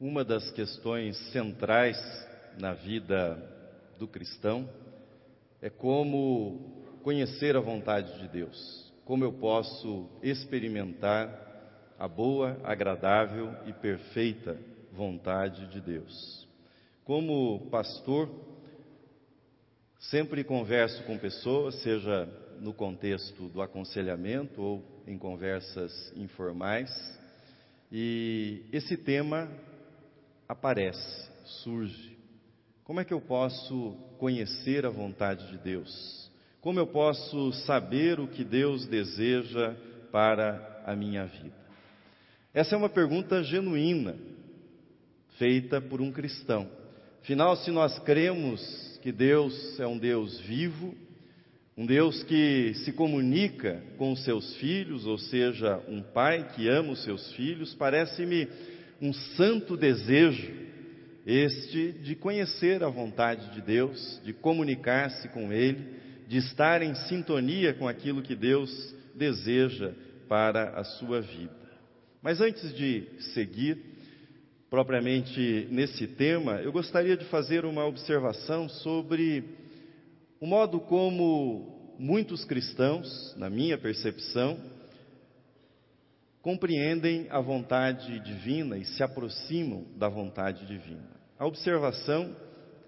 Uma das questões centrais na vida do cristão é como conhecer a vontade de Deus, como eu posso experimentar a boa, agradável e perfeita vontade de Deus. Como pastor, sempre converso com pessoas, seja no contexto do aconselhamento ou em conversas informais, e esse tema aparece, surge. Como é que eu posso conhecer a vontade de Deus? Como eu posso saber o que Deus deseja para a minha vida? Essa é uma pergunta genuína, feita por um cristão. Afinal, se nós cremos que Deus é um Deus vivo, um Deus que se comunica com os seus filhos, ou seja, um pai que ama os seus filhos, parece-me um santo desejo, este de conhecer a vontade de Deus, de comunicar-se com Ele, de estar em sintonia com aquilo que Deus deseja para a sua vida. Mas antes de seguir propriamente nesse tema, eu gostaria de fazer uma observação sobre o modo como muitos cristãos, na minha percepção, compreendem a vontade divina e se aproximam da vontade divina. A observação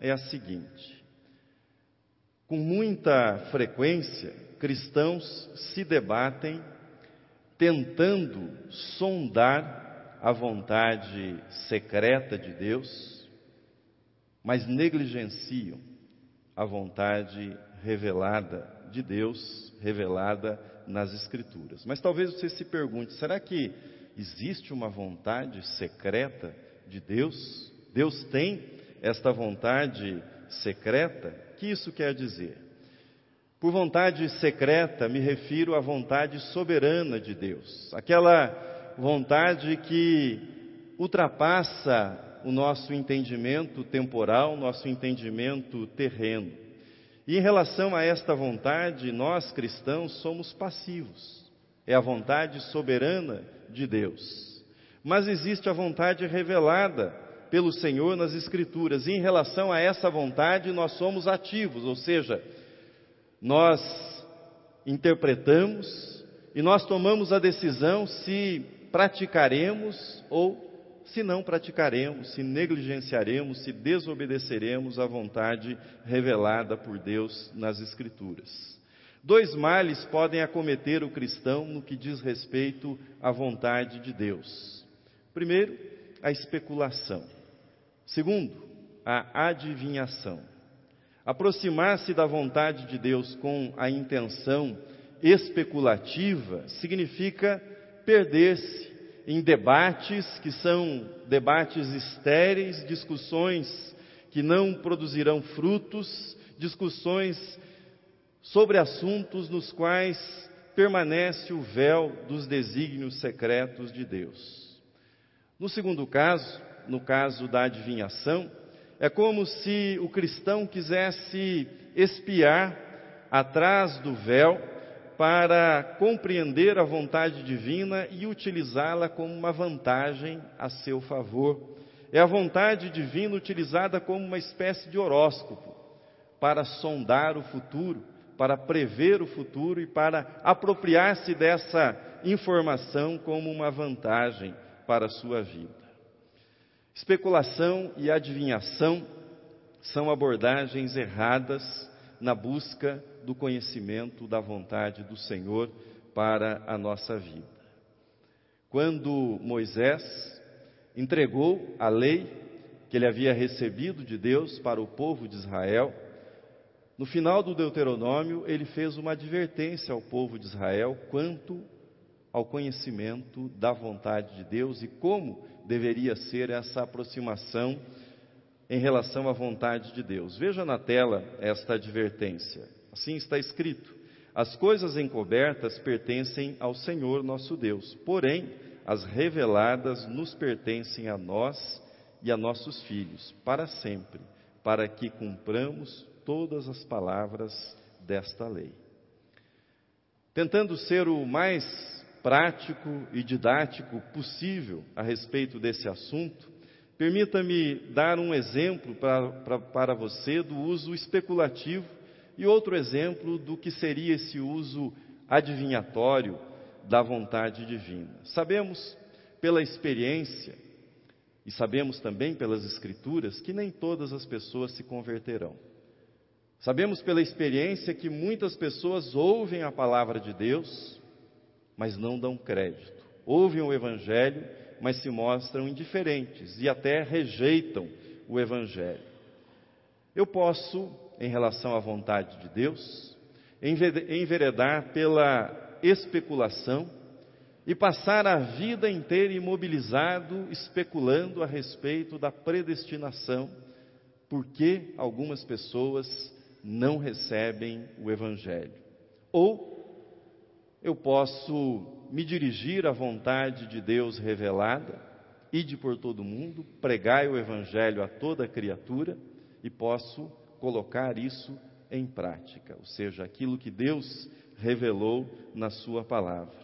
é a seguinte: com muita frequência, cristãos se debatem tentando sondar a vontade secreta de Deus, mas negligenciam a vontade revelada de Deus, revelada nas Escrituras. Mas talvez você se pergunte: será que existe uma vontade secreta de Deus? Deus tem esta vontade secreta? O que isso quer dizer? Por vontade secreta, me refiro à vontade soberana de Deus, aquela vontade que ultrapassa o nosso entendimento temporal, nosso entendimento terreno. E em relação a esta vontade, nós cristãos somos passivos. É a vontade soberana de Deus. Mas existe a vontade revelada pelo Senhor nas Escrituras. E em relação a essa vontade, nós somos ativos, ou seja, nós interpretamos e nós tomamos a decisão se praticaremos ou se não praticaremos, se negligenciaremos, se desobedeceremos à vontade revelada por Deus nas Escrituras. Dois males podem acometer o cristão no que diz respeito à vontade de Deus. Primeiro, a especulação. Segundo, a adivinhação. Aproximar-se da vontade de Deus com a intenção especulativa significa perder-se em debates que são debates estéreis, discussões que não produzirão frutos, discussões sobre assuntos nos quais permanece o véu dos desígnios secretos de Deus. No segundo caso, no caso da adivinhação, é como se o cristão quisesse espiar atrás do véu para compreender a vontade divina e utilizá-la como uma vantagem a seu favor. É a vontade divina utilizada como uma espécie de horóscopo para sondar o futuro, para prever o futuro e para apropriar-se dessa informação como uma vantagem para a sua vida. Especulação e adivinhação são abordagens erradas na busca do conhecimento da vontade do Senhor para a nossa vida. Quando Moisés entregou a lei que ele havia recebido de Deus para o povo de Israel, no final do Deuteronômio, ele fez uma advertência ao povo de Israel quanto ao conhecimento da vontade de Deus e como deveria ser essa aproximação em relação à vontade de Deus. Veja na tela esta advertência. Assim está escrito: As coisas encobertas pertencem ao Senhor nosso Deus, porém, as reveladas nos pertencem a nós e a nossos filhos, para sempre, para que cumpramos todas as palavras desta lei. Tentando ser o mais prático e didático possível a respeito desse assunto, permita-me dar um exemplo para, para, para você do uso especulativo e outro exemplo do que seria esse uso adivinhatório da vontade divina. Sabemos pela experiência e sabemos também pelas Escrituras que nem todas as pessoas se converterão. Sabemos pela experiência que muitas pessoas ouvem a palavra de Deus, mas não dão crédito. Ouvem o Evangelho, mas se mostram indiferentes e até rejeitam o Evangelho. Eu posso, em relação à vontade de Deus, enveredar pela especulação e passar a vida inteira imobilizado, especulando a respeito da predestinação, porque algumas pessoas não recebem o Evangelho. Ou eu posso me dirigir à vontade de Deus revelada, ide por todo mundo, pregai o Evangelho a toda criatura e posso colocar isso em prática, ou seja, aquilo que Deus revelou na Sua palavra.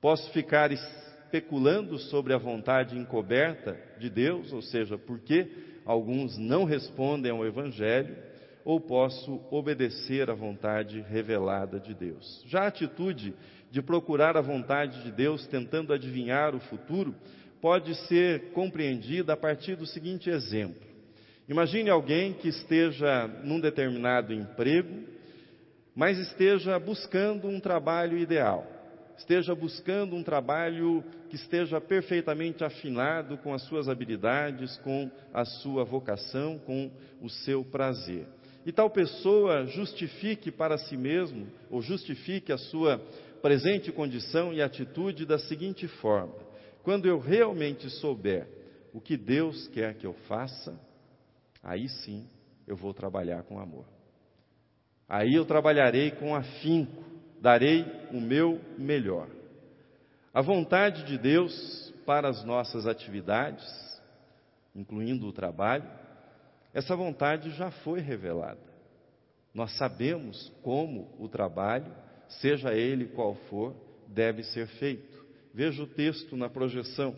Posso ficar especulando sobre a vontade encoberta de Deus, ou seja, por que alguns não respondem ao Evangelho, ou posso obedecer à vontade revelada de Deus. Já a atitude de procurar a vontade de Deus tentando adivinhar o futuro pode ser compreendida a partir do seguinte exemplo. Imagine alguém que esteja num determinado emprego, mas esteja buscando um trabalho ideal esteja buscando um trabalho que esteja perfeitamente afinado com as suas habilidades, com a sua vocação, com o seu prazer. E tal pessoa justifique para si mesmo, ou justifique a sua presente condição e atitude da seguinte forma: quando eu realmente souber o que Deus quer que eu faça, aí sim eu vou trabalhar com amor. Aí eu trabalharei com afinco, darei o meu melhor. A vontade de Deus para as nossas atividades, incluindo o trabalho, essa vontade já foi revelada. Nós sabemos como o trabalho, seja ele qual for, deve ser feito. Veja o texto na projeção.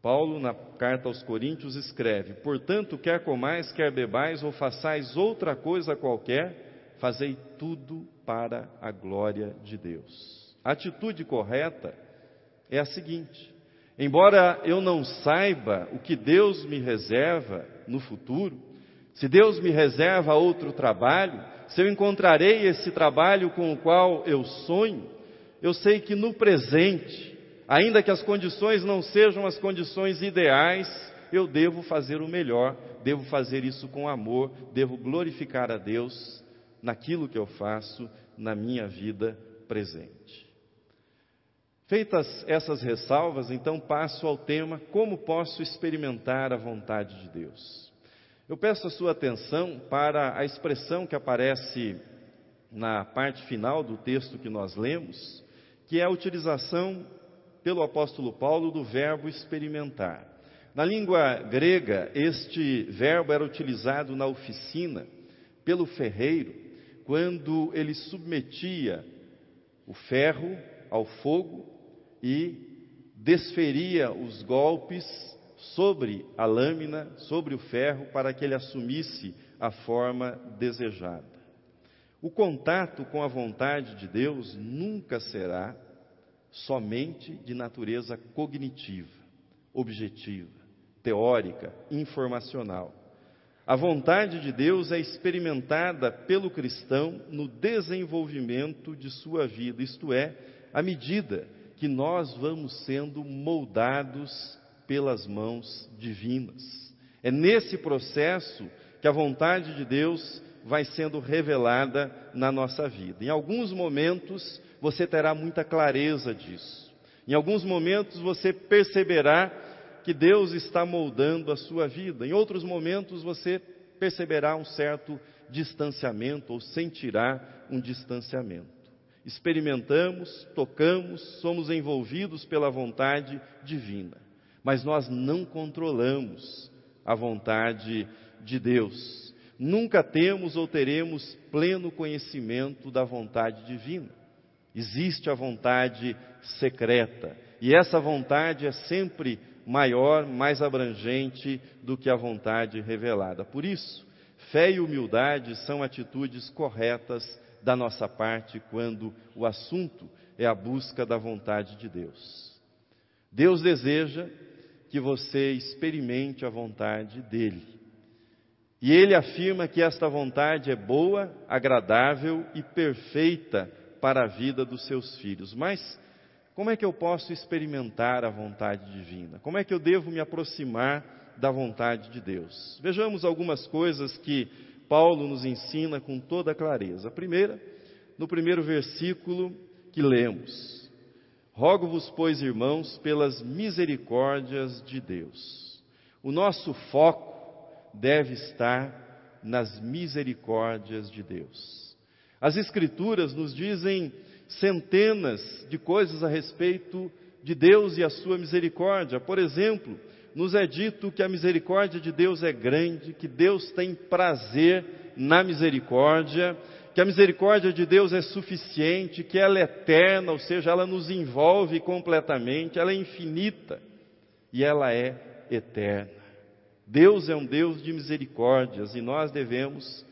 Paulo, na carta aos Coríntios, escreve: Portanto, quer comais, quer bebais ou façais outra coisa qualquer, fazei tudo para a glória de Deus. A atitude correta é a seguinte: embora eu não saiba o que Deus me reserva no futuro, se Deus me reserva outro trabalho, se eu encontrarei esse trabalho com o qual eu sonho, eu sei que no presente, ainda que as condições não sejam as condições ideais, eu devo fazer o melhor, devo fazer isso com amor, devo glorificar a Deus naquilo que eu faço na minha vida presente. Feitas essas ressalvas, então passo ao tema como posso experimentar a vontade de Deus. Eu peço a sua atenção para a expressão que aparece na parte final do texto que nós lemos, que é a utilização pelo apóstolo Paulo do verbo experimentar. Na língua grega, este verbo era utilizado na oficina pelo ferreiro quando ele submetia o ferro ao fogo e desferia os golpes sobre a lâmina, sobre o ferro, para que ele assumisse a forma desejada. O contato com a vontade de Deus nunca será somente de natureza cognitiva, objetiva, teórica, informacional. A vontade de Deus é experimentada pelo cristão no desenvolvimento de sua vida, isto é, à medida que nós vamos sendo moldados pelas mãos divinas. É nesse processo que a vontade de Deus vai sendo revelada na nossa vida. Em alguns momentos você terá muita clareza disso. Em alguns momentos você perceberá que Deus está moldando a sua vida. Em outros momentos você perceberá um certo distanciamento ou sentirá um distanciamento. Experimentamos, tocamos, somos envolvidos pela vontade divina, mas nós não controlamos a vontade de Deus. Nunca temos ou teremos pleno conhecimento da vontade divina. Existe a vontade secreta, e essa vontade é sempre maior, mais abrangente do que a vontade revelada. Por isso, fé e humildade são atitudes corretas da nossa parte quando o assunto é a busca da vontade de Deus. Deus deseja que você experimente a vontade dele. E ele afirma que esta vontade é boa, agradável e perfeita para a vida dos seus filhos. Mas como é que eu posso experimentar a vontade divina? Como é que eu devo me aproximar da vontade de Deus? Vejamos algumas coisas que Paulo nos ensina com toda clareza. A primeira, no primeiro versículo que lemos: Rogo-vos, pois, irmãos, pelas misericórdias de Deus. O nosso foco deve estar nas misericórdias de Deus. As Escrituras nos dizem centenas de coisas a respeito de Deus e a sua misericórdia. Por exemplo, nos é dito que a misericórdia de Deus é grande, que Deus tem prazer na misericórdia, que a misericórdia de Deus é suficiente, que ela é eterna, ou seja, ela nos envolve completamente, ela é infinita e ela é eterna. Deus é um Deus de misericórdias e nós devemos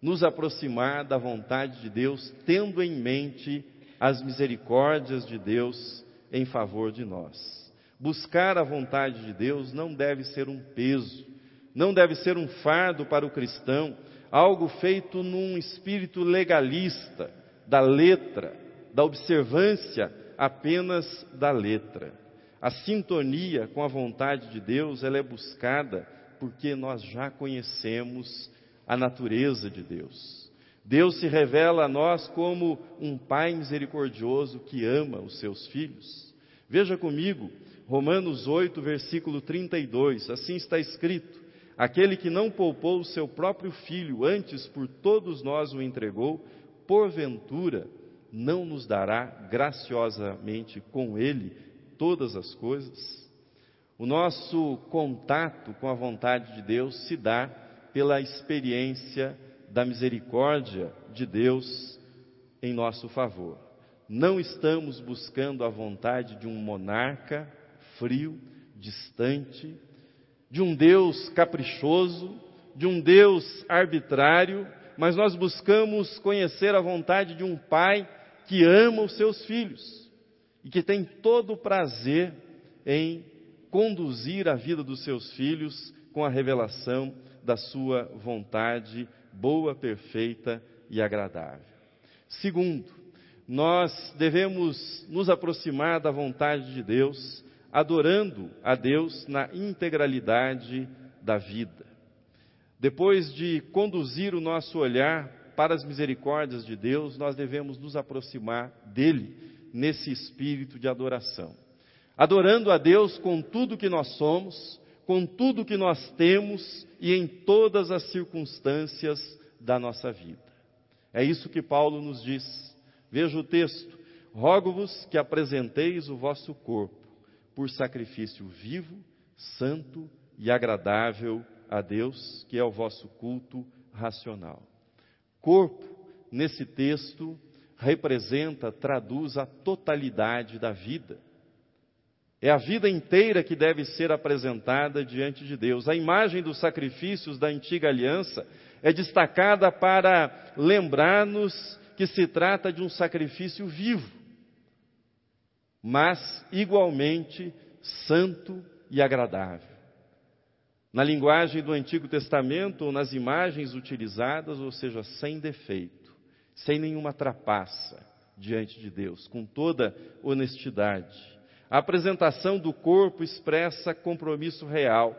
nos aproximar da vontade de Deus, tendo em mente as misericórdias de Deus em favor de nós. Buscar a vontade de Deus não deve ser um peso, não deve ser um fardo para o cristão, algo feito num espírito legalista, da letra, da observância apenas da letra. A sintonia com a vontade de Deus, ela é buscada porque nós já conhecemos a natureza de Deus. Deus se revela a nós como um Pai misericordioso que ama os seus filhos. Veja comigo, Romanos 8, versículo 32, assim está escrito: Aquele que não poupou o seu próprio filho, antes por todos nós o entregou, porventura não nos dará graciosamente com ele todas as coisas? O nosso contato com a vontade de Deus se dá pela experiência da misericórdia de Deus em nosso favor. Não estamos buscando a vontade de um monarca frio, distante, de um Deus caprichoso, de um Deus arbitrário, mas nós buscamos conhecer a vontade de um pai que ama os seus filhos e que tem todo o prazer em conduzir a vida dos seus filhos com a revelação da sua vontade boa, perfeita e agradável. Segundo, nós devemos nos aproximar da vontade de Deus, adorando a Deus na integralidade da vida. Depois de conduzir o nosso olhar para as misericórdias de Deus, nós devemos nos aproximar dele nesse espírito de adoração. Adorando a Deus com tudo que nós somos, com tudo que nós temos e em todas as circunstâncias da nossa vida. É isso que Paulo nos diz. Veja o texto: Rogo-vos que apresenteis o vosso corpo por sacrifício vivo, santo e agradável a Deus, que é o vosso culto racional. Corpo, nesse texto, representa, traduz a totalidade da vida é a vida inteira que deve ser apresentada diante de Deus. A imagem dos sacrifícios da antiga aliança é destacada para lembrar-nos que se trata de um sacrifício vivo, mas igualmente santo e agradável. Na linguagem do Antigo Testamento, ou nas imagens utilizadas, ou seja, sem defeito, sem nenhuma trapaça diante de Deus, com toda honestidade. A apresentação do corpo expressa compromisso real,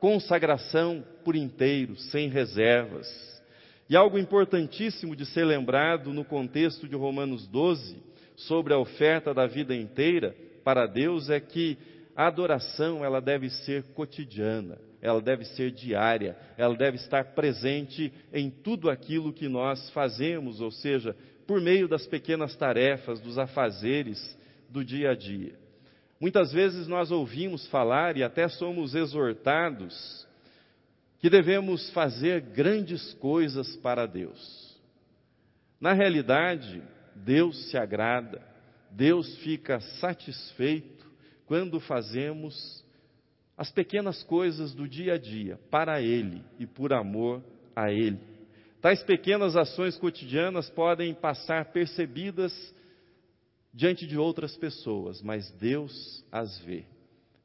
consagração por inteiro, sem reservas. E algo importantíssimo de ser lembrado no contexto de Romanos 12, sobre a oferta da vida inteira para Deus, é que a adoração ela deve ser cotidiana, ela deve ser diária, ela deve estar presente em tudo aquilo que nós fazemos, ou seja, por meio das pequenas tarefas, dos afazeres do dia a dia. Muitas vezes nós ouvimos falar e até somos exortados que devemos fazer grandes coisas para Deus. Na realidade, Deus se agrada, Deus fica satisfeito quando fazemos as pequenas coisas do dia a dia, para Ele e por amor a Ele. Tais pequenas ações cotidianas podem passar percebidas diante de outras pessoas, mas Deus as vê,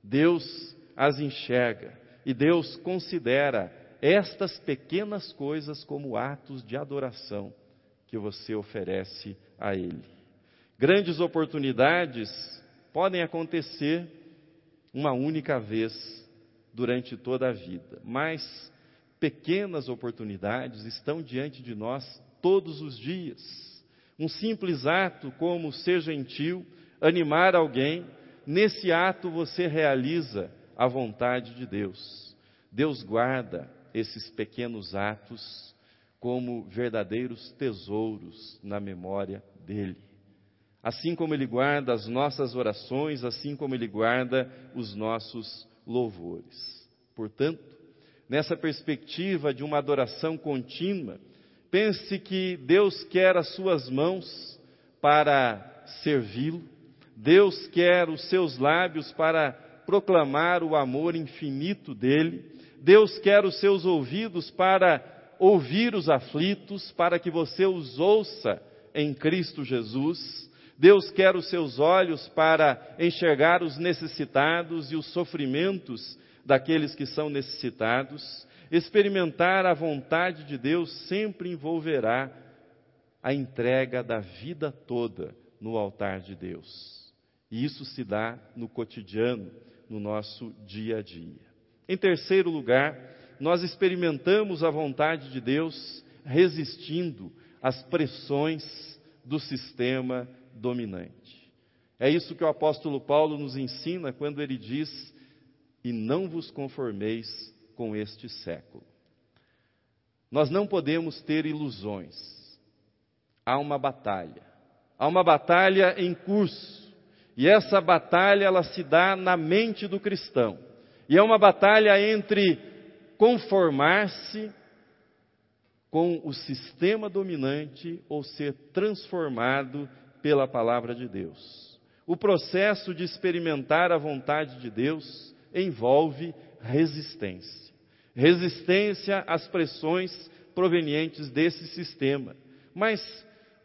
Deus as enxerga e Deus considera estas pequenas coisas como atos de adoração que você oferece a Ele. Grandes oportunidades podem acontecer uma única vez durante toda a vida, mas pequenas oportunidades estão diante de nós todos os dias. Um simples ato como ser gentil, animar alguém, nesse ato você realiza a vontade de Deus. Deus guarda esses pequenos atos como verdadeiros tesouros na memória dele. Assim como ele guarda as nossas orações, assim como ele guarda os nossos louvores. Portanto, nessa perspectiva de uma adoração contínua, pense que Deus quer as suas mãos para servi-lo, Deus quer os seus lábios para proclamar o amor infinito dele, Deus quer os seus ouvidos para ouvir os aflitos, para que você os ouça em Cristo Jesus. Deus quer os seus olhos para enxergar os necessitados e os sofrimentos daqueles que são necessitados. Experimentar a vontade de Deus sempre envolverá a entrega da vida toda no altar de Deus. E isso se dá no cotidiano, no nosso dia a dia. Em terceiro lugar, nós experimentamos a vontade de Deus resistindo às pressões do sistema dominante. É isso que o apóstolo Paulo nos ensina quando ele diz: E não vos conformeis com este século. Nós não podemos ter ilusões. Há uma batalha. Há uma batalha em curso. E essa batalha ela se dá na mente do cristão. E é uma batalha entre conformar-se com o sistema dominante ou ser transformado pela palavra de Deus. O processo de experimentar a vontade de Deus envolve resistência. Resistência às pressões provenientes desse sistema. Mas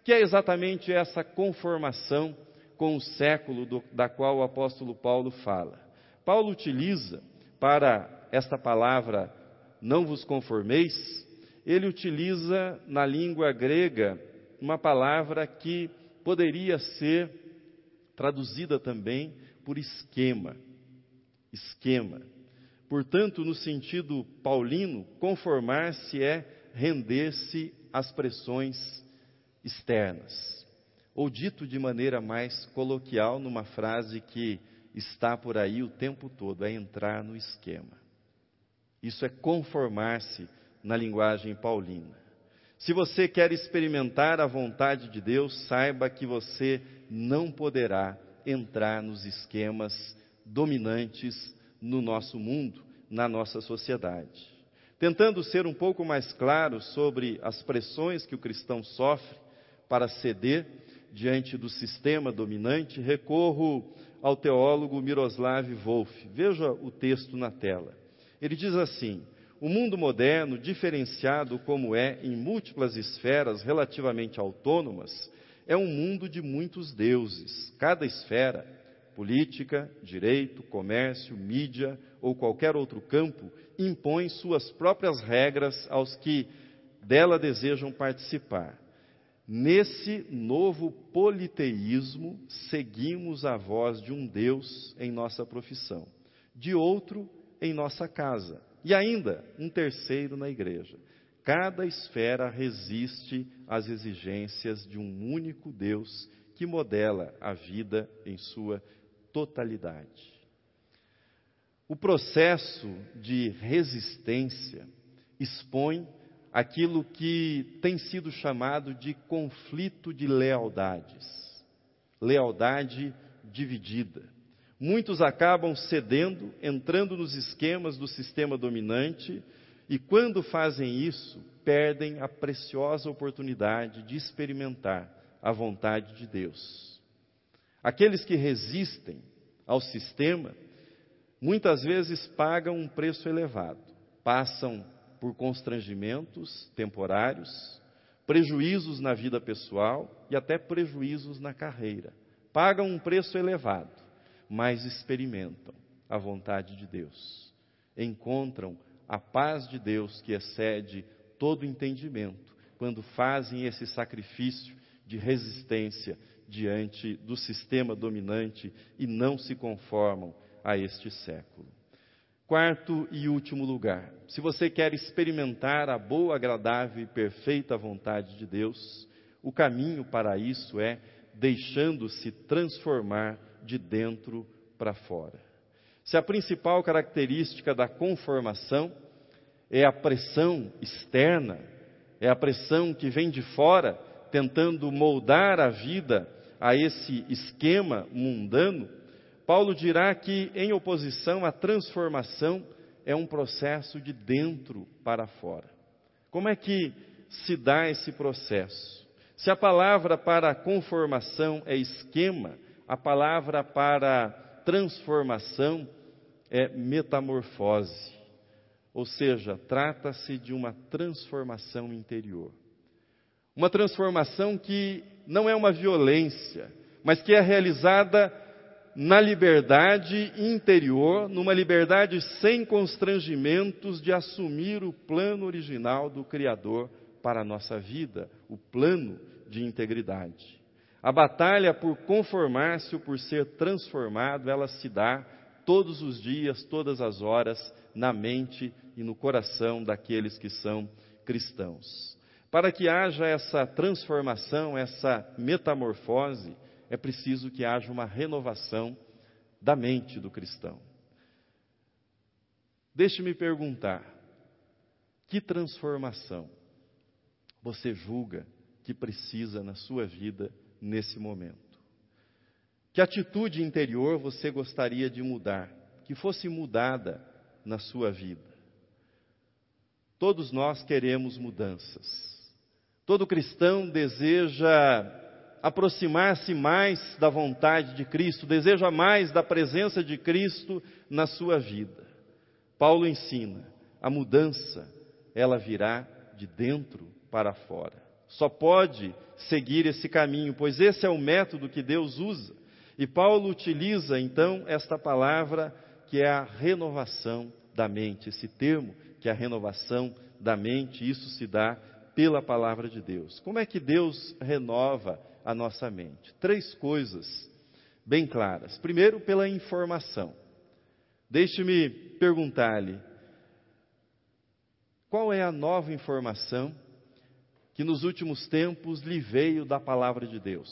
que é exatamente essa conformação com o século do, da qual o apóstolo Paulo fala? Paulo utiliza para esta palavra não vos conformeis, ele utiliza na língua grega uma palavra que poderia ser traduzida também por esquema. Esquema. Portanto, no sentido paulino, conformar-se é render-se às pressões externas. Ou dito de maneira mais coloquial, numa frase que está por aí o tempo todo, é entrar no esquema. Isso é conformar-se na linguagem paulina. Se você quer experimentar a vontade de Deus, saiba que você não poderá entrar nos esquemas dominantes no nosso mundo, na nossa sociedade. Tentando ser um pouco mais claro sobre as pressões que o cristão sofre para ceder diante do sistema dominante, recorro ao teólogo Miroslav Wolf. Veja o texto na tela. Ele diz assim: o mundo moderno, diferenciado como é em múltiplas esferas relativamente autônomas, é um mundo de muitos deuses. Cada esfera, política, direito, comércio, mídia ou qualquer outro campo, impõe suas próprias regras aos que dela desejam participar. Nesse novo politeísmo, seguimos a voz de um Deus em nossa profissão, de outro em nossa casa e ainda, um terceiro na igreja. Cada esfera resiste às exigências de um único Deus que modela a vida em sua totalidade. O processo de resistência expõe aquilo que tem sido chamado de conflito de lealdades, lealdade dividida. Muitos acabam cedendo, entrando nos esquemas do sistema dominante, e quando fazem isso, perdem a preciosa oportunidade de experimentar a vontade de Deus. Aqueles que resistem ao sistema muitas vezes pagam um preço elevado, passam por constrangimentos temporários, prejuízos na vida pessoal e até prejuízos na carreira. Pagam um preço elevado, mas experimentam a vontade de Deus. Encontram a paz de Deus que excede todo entendimento quando fazem esse sacrifício de resistência diante do sistema dominante e não se conformam a este século. Quarto e último lugar, se você quer experimentar a boa, agradável e perfeita vontade de Deus, o caminho para isso é deixando-se transformar de dentro para fora. Se a principal característica da conformação é a pressão externa, é a pressão que vem de fora, tentando moldar a vida a esse esquema mundano, Paulo dirá que, em oposição, a transformação é um processo de dentro para fora. Como é que se dá esse processo? Se a palavra para conformação é esquema, a palavra para transformação é metamorfose. Ou seja, trata-se de uma transformação interior. Uma transformação que não é uma violência, mas que é realizada na liberdade interior, numa liberdade sem constrangimentos de assumir o plano original do Criador para a nossa vida, o plano de integridade. A batalha por conformar-se ou por ser transformado, ela se dá todos os dias, todas as horas, na mente e no coração daqueles que são cristãos. Para que haja essa transformação, essa metamorfose, é preciso que haja uma renovação da mente do cristão. Deixe-me perguntar: que transformação você julga que precisa na sua vida nesse momento? Que atitude interior você gostaria de mudar, que fosse mudada na sua vida? Todos nós queremos mudanças. Todo cristão deseja aproximar-se mais da vontade de Cristo, deseja mais da presença de Cristo na sua vida. Paulo ensina: a mudança, ela virá de dentro para fora. Só pode seguir esse caminho, pois esse é o método que Deus usa. E Paulo utiliza então esta palavra que é a renovação da mente, esse termo que é a renovação da mente, isso se dá pela palavra de Deus. Como é que Deus renova a nossa mente. Três coisas bem claras. Primeiro, pela informação. Deixe-me perguntar-lhe: qual é a nova informação que nos últimos tempos lhe veio da palavra de Deus?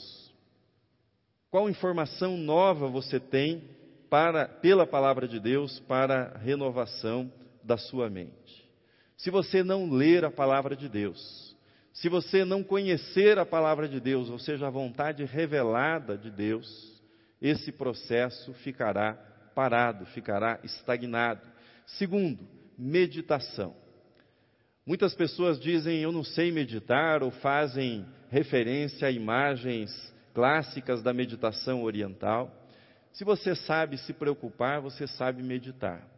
Qual informação nova você tem para, pela palavra de Deus para a renovação da sua mente? Se você não ler a palavra de Deus, se você não conhecer a palavra de Deus, ou seja, a vontade revelada de Deus, esse processo ficará parado, ficará estagnado. Segundo, meditação. Muitas pessoas dizem eu não sei meditar ou fazem referência a imagens clássicas da meditação oriental. Se você sabe se preocupar, você sabe meditar.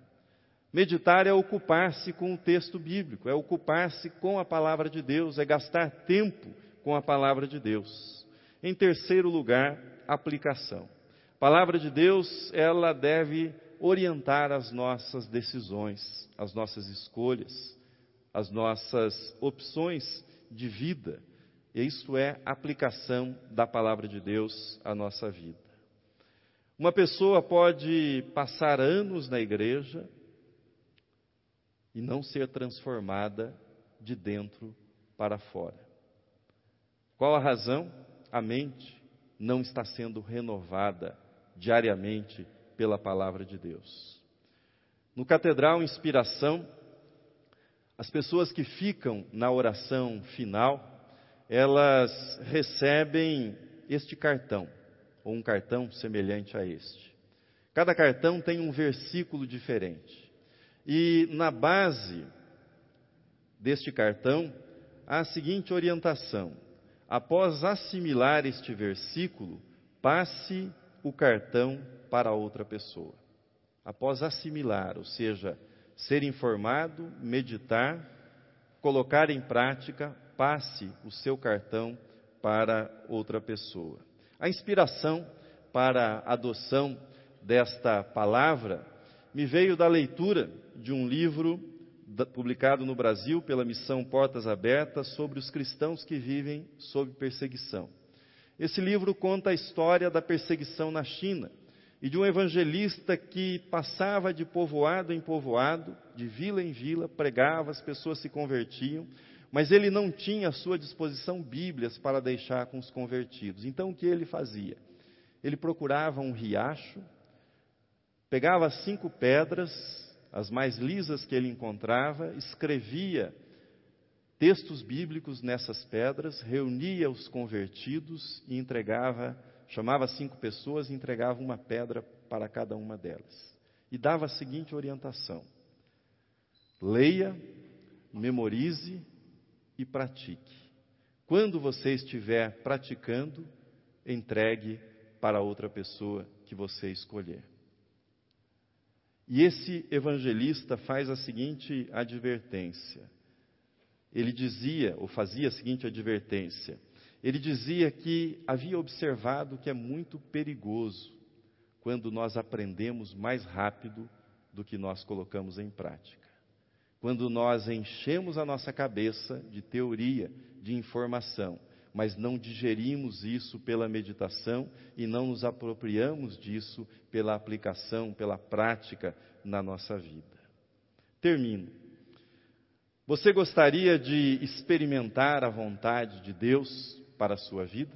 Meditar é ocupar-se com o texto bíblico, é ocupar-se com a palavra de Deus, é gastar tempo com a palavra de Deus. Em terceiro lugar, aplicação. A palavra de Deus, ela deve orientar as nossas decisões, as nossas escolhas, as nossas opções de vida. E isso é aplicação da palavra de Deus à nossa vida. Uma pessoa pode passar anos na igreja, e não ser transformada de dentro para fora. Qual a razão? A mente não está sendo renovada diariamente pela palavra de Deus. No Catedral Inspiração, as pessoas que ficam na oração final, elas recebem este cartão, ou um cartão semelhante a este. Cada cartão tem um versículo diferente. E na base deste cartão há a seguinte orientação: após assimilar este versículo, passe o cartão para outra pessoa. após assimilar, ou seja, ser informado, meditar, colocar em prática, passe o seu cartão para outra pessoa. A inspiração para a adoção desta palavra me veio da leitura de um livro publicado no Brasil pela missão Portas Abertas sobre os cristãos que vivem sob perseguição. Esse livro conta a história da perseguição na China e de um evangelista que passava de povoado em povoado, de vila em vila, pregava, as pessoas se convertiam, mas ele não tinha à sua disposição Bíblias para deixar com os convertidos. Então o que ele fazia? Ele procurava um riacho, pegava cinco pedras, as mais lisas que ele encontrava, escrevia textos bíblicos nessas pedras, reunia os convertidos e entregava chamava cinco pessoas e entregava uma pedra para cada uma delas. E dava a seguinte orientação: leia, memorize e pratique. Quando você estiver praticando, entregue para outra pessoa que você escolher. E esse evangelista faz a seguinte advertência. Ele dizia, ou fazia a seguinte advertência: ele dizia que havia observado que é muito perigoso quando nós aprendemos mais rápido do que nós colocamos em prática. Quando nós enchemos a nossa cabeça de teoria, de informação, mas não digerimos isso pela meditação e não nos apropriamos disso pela aplicação, pela prática na nossa vida. Termino. Você gostaria de experimentar a vontade de Deus para a sua vida?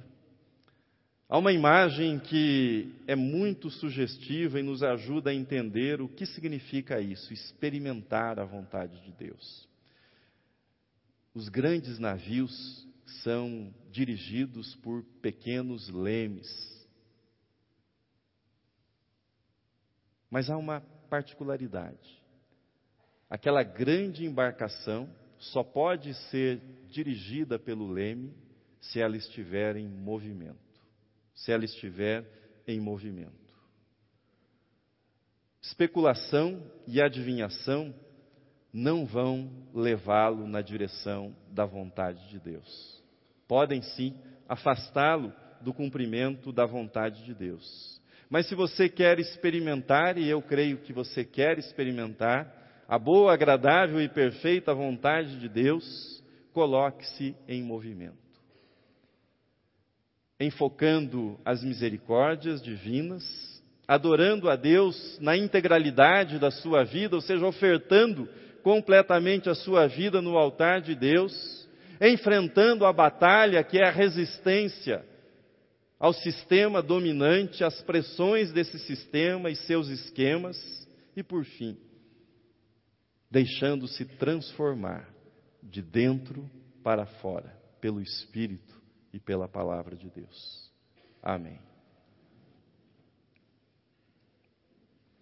Há uma imagem que é muito sugestiva e nos ajuda a entender o que significa isso, experimentar a vontade de Deus. Os grandes navios são dirigidos por pequenos lemes. Mas há uma particularidade. Aquela grande embarcação só pode ser dirigida pelo leme se ela estiver em movimento. Se ela estiver em movimento. Especulação e adivinhação não vão levá-lo na direção da vontade de Deus. Podem sim afastá-lo do cumprimento da vontade de Deus. Mas se você quer experimentar, e eu creio que você quer experimentar, a boa, agradável e perfeita vontade de Deus, coloque-se em movimento enfocando as misericórdias divinas, adorando a Deus na integralidade da sua vida, ou seja, ofertando completamente a sua vida no altar de Deus, enfrentando a batalha que é a resistência ao sistema dominante, às pressões desse sistema e seus esquemas, e por fim, deixando-se transformar de dentro para fora pelo Espírito e pela palavra de Deus. Amém.